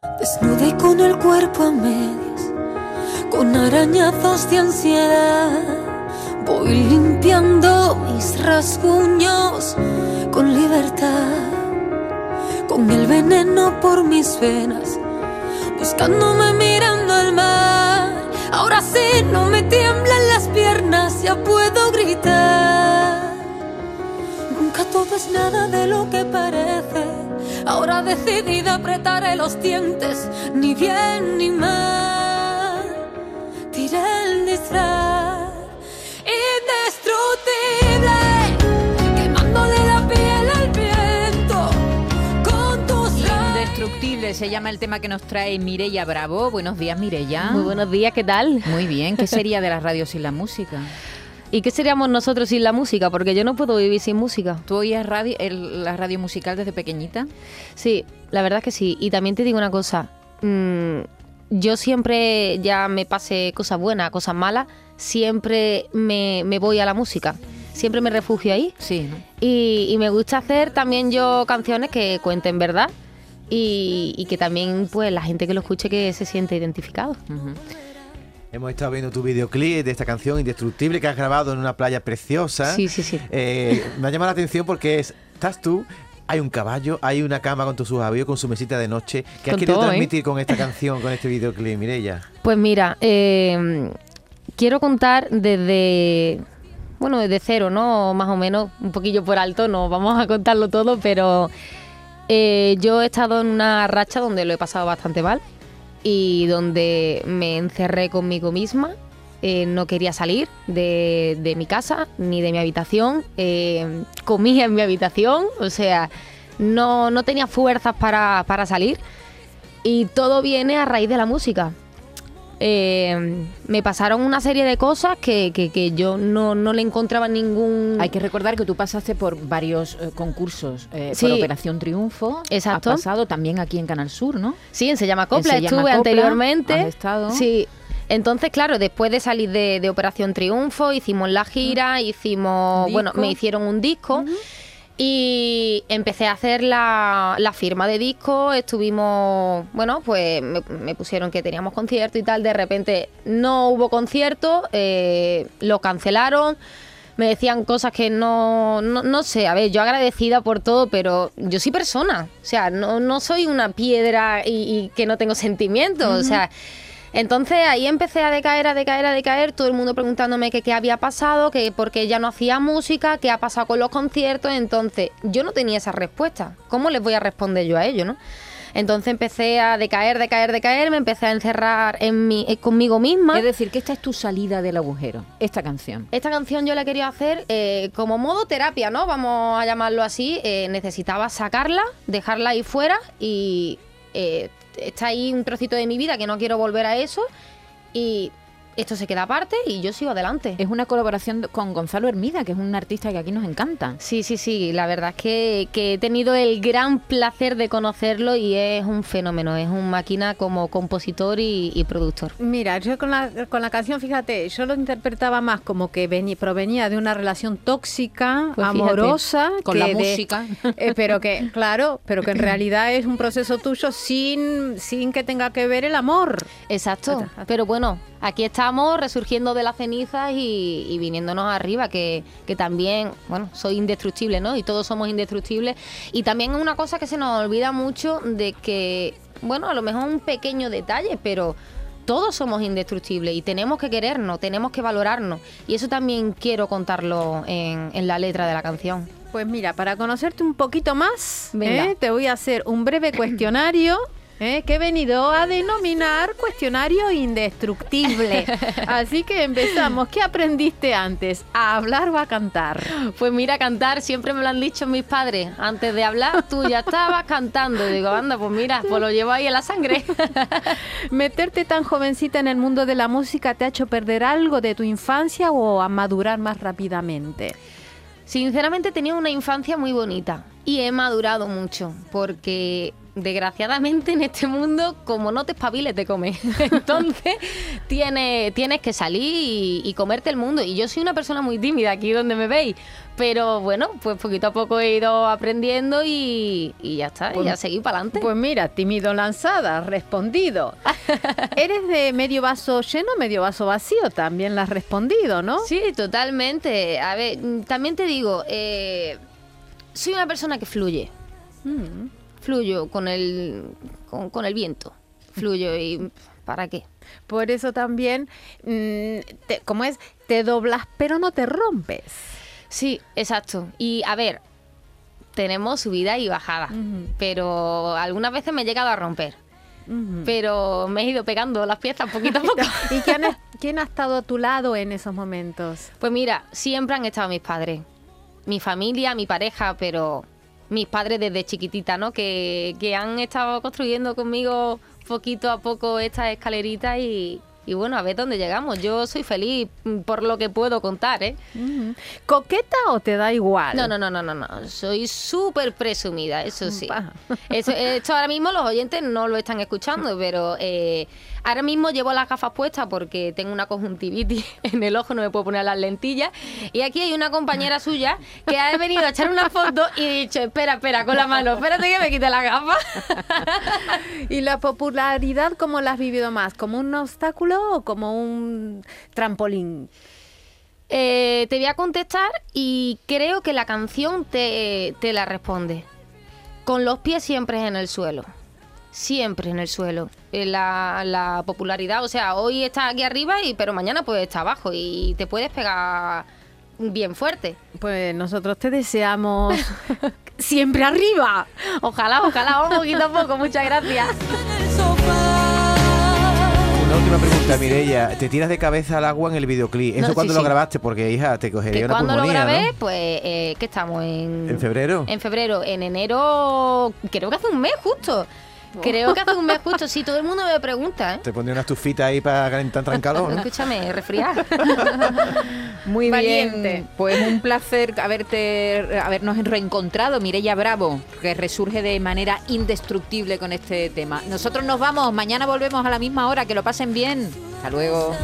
Desnuda con el cuerpo a medias, con arañazos de ansiedad, voy limpiando mis rasguños con libertad, con el veneno por mis venas, buscándome mirando al mar. Ahora sí no me tiemblan las piernas, ya puedo gritar. Nunca todo es nada de lo que parece Ahora decidida apretaré los dientes, ni bien ni mal. Tiré el disfraz, indestructible, quemándole la piel al viento. Con tus Indestructible se llama el tema que nos trae Mireya Bravo. Buenos días, Mireya. Muy buenos días, ¿qué tal? Muy bien, ¿qué sería de las radios sin la música? ¿Y qué seríamos nosotros sin la música? Porque yo no puedo vivir sin música. ¿Tú oías radio, la radio musical desde pequeñita? Sí, la verdad es que sí. Y también te digo una cosa. Mm, yo siempre, ya me pase cosas buenas, cosas malas, siempre me, voy a la música. Siempre me refugio ahí. Sí. Y, me gusta hacer también yo canciones que cuenten verdad y, que también pues la gente que lo escuche que se siente identificado. Hemos estado viendo tu videoclip de esta canción Indestructible que has grabado en una playa preciosa. Sí, sí, sí. Eh, me ha llamado la atención porque es, estás tú, hay un caballo, hay una cama con tu subavío, con su mesita de noche. ¿Qué has querido ¿eh? transmitir con esta canción, con este videoclip, Mireya? Pues mira, eh, quiero contar desde, bueno, desde cero, ¿no? Más o menos, un poquillo por alto, no vamos a contarlo todo, pero yo he estado en una racha donde lo he pasado bastante mal y donde me encerré conmigo misma. Eh, no quería salir de, mi casa ni de mi habitación. Eh, comía en mi habitación, o sea, no, no tenía fuerzas para, para salir. Y todo viene a raíz de la música. Eh, me pasaron una serie de cosas que, que, yo no, no, le encontraba ningún... Hay que recordar que tú pasaste por varios eh, concursos, eh, por Operación Triunfo. Exacto. Has pasado también aquí en Canal Sur, ¿no? Sí, en Se llama Copla, estuve anteriormente. Has estado. Sí. Entonces, claro, después de salir de, Operación Triunfo, hicimos la gira, hicimos, bueno, me hicieron un disco. Y empecé a hacer la, firma de disco, estuvimos, bueno, pues me, pusieron que teníamos concierto y tal, de repente no hubo concierto, eh, lo cancelaron, me decían cosas que no, no, sé, a ver, yo agradecida por todo, pero yo soy persona, o sea, no, no soy una piedra y, que no tengo sentimientos, o sea... Entonces ahí empecé a decaer, a decaer, a decaer, todo el mundo preguntándome qué había pasado, que por qué ya no hacía música, qué ha pasado con los conciertos, entonces yo no tenía esa respuesta. ¿Cómo les voy a responder yo a ello, no? Entonces empecé a decaer, decaer, decaer, me empecé a encerrar en mi, eh, conmigo misma. Es decir, que esta es tu salida del agujero, esta canción. Esta canción yo la quería hacer eh, como modo terapia, ¿no? Vamos a llamarlo así. Eh, necesitaba sacarla, dejarla ahí fuera y está ahí un trocito de mi vida que no quiero volver a eso y esto se queda aparte y yo sigo adelante. Es una colaboración con Gonzalo Hermida, que es un artista que aquí nos encanta. Sí, sí, sí, la verdad es que, he tenido el gran placer de conocerlo y es un fenómeno, es un máquina como compositor y, productor. Mira, yo con la, con la canción, fíjate, yo lo interpretaba más como que provenía de una relación tóxica, pues amorosa. con la música. Eh, pero que, claro, pero que en realidad es un proceso tuyo sin, sin que tenga que ver el amor. Exacto, pero bueno, aquí estamos resurgiendo de las cenizas y, viniéndonos arriba, que, también, bueno, soy indestructible, ¿no? Y todos somos indestructibles. Y también una cosa que se nos olvida mucho de que, bueno, a lo mejor un pequeño detalle, pero todos somos indestructibles y tenemos que querernos, tenemos que valorarnos. Y eso también quiero contarlo en, la letra de la canción. Pues mira, para conocerte un poquito más, ¿eh? te voy a hacer un breve cuestionario ¿eh? que he venido a denominar cuestionario indestructible. Así que empezamos. ¿Qué aprendiste antes? ¿A hablar o a cantar? Pues mira, cantar, siempre me lo han dicho mis padres. Antes de hablar, tú ya estabas cantando. Y digo, anda, pues mira, pues lo llevo ahí en la sangre. ¿Meterte tan jovencita en el mundo de la música te ha hecho perder algo de tu infancia o a madurar más rápidamente? Sinceramente tenía una infancia muy bonita y he madurado mucho porque desgraciadamente en este mundo, como no te espabiles, te comes. Entonces, tienes, tienes que salir y, comerte el mundo. Y yo soy una persona muy tímida aquí donde me veis. Pero bueno, pues poquito a poco he ido aprendiendo y, ya está, pues, ya seguí para adelante. Pues mira, tímido lanzada, respondido. ¿Eres de medio vaso lleno, medio vaso vacío? También la has respondido, ¿no? Sí, totalmente. A ver, también te digo, eh, soy una persona que fluye. Mm fluyo con el, con, el viento, fluyo y ¿para qué? Por eso también, mm, como es, te doblas pero no te rompes. Sí, exacto. Y a ver, tenemos subida y bajada, pero algunas veces me he llegado a romper. Pero me he ido pegando las piezas poquito a poco. ¿Y quién, quién ha estado a tu lado en esos momentos? Pues mira, siempre han estado mis padres, mi familia, mi pareja, pero mis padres desde chiquitita, ¿no? Que, que han estado construyendo conmigo poquito a poco esta escalerita y, y bueno, a ver dónde llegamos. Yo soy feliz por lo que puedo contar, ¿eh? ¿Coqueta o te da igual? No, no, no, no, no, no. Soy súper presumida, eso sí. Eso, esto ahora mismo los oyentes no lo están escuchando, pero eh, ahora mismo llevo las gafas puestas porque tengo una conjuntivitis en el ojo, no me puedo poner las lentillas. Y aquí hay una compañera suya que ha venido a echar una foto y he dicho, espera, espera, con la mano, espérate que me quite la gafa. ¿Y la popularidad cómo la has vivido más? ¿Como un obstáculo o como un trampolín? Eh, te voy a contestar y creo que la canción te, la responde. Con los pies siempre en el suelo. Siempre en el suelo. Eh, la, la popularidad, o sea, hoy está aquí arriba, y, pero mañana puede estar abajo y te puedes pegar bien fuerte. Pues nosotros te deseamos siempre arriba. Ojalá, ojalá, un poquito a poco. Muchas gracias. Una última pregunta, Mireia. Te tiras de cabeza al agua en el videoclip. ¿Eso cuando lo grabaste? Porque, hija, te cogería una cuando lo grabé, pues, eh, ¿qué estamos? En, ¿En febrero? En febrero. En enero, creo que hace un mes justo. Creo que hace un mes justo, sí, todo el mundo me pregunta. ¿eh? Te pondría una estufita ahí para calentar en calor. Escúchame, resfriar. Muy bien, pues un placer haberte, habernos reencontrado, Mireya Bravo, que resurge de manera indestructible con este tema. Nosotros nos vamos, mañana volvemos a la misma hora, que lo pasen bien. Hasta luego.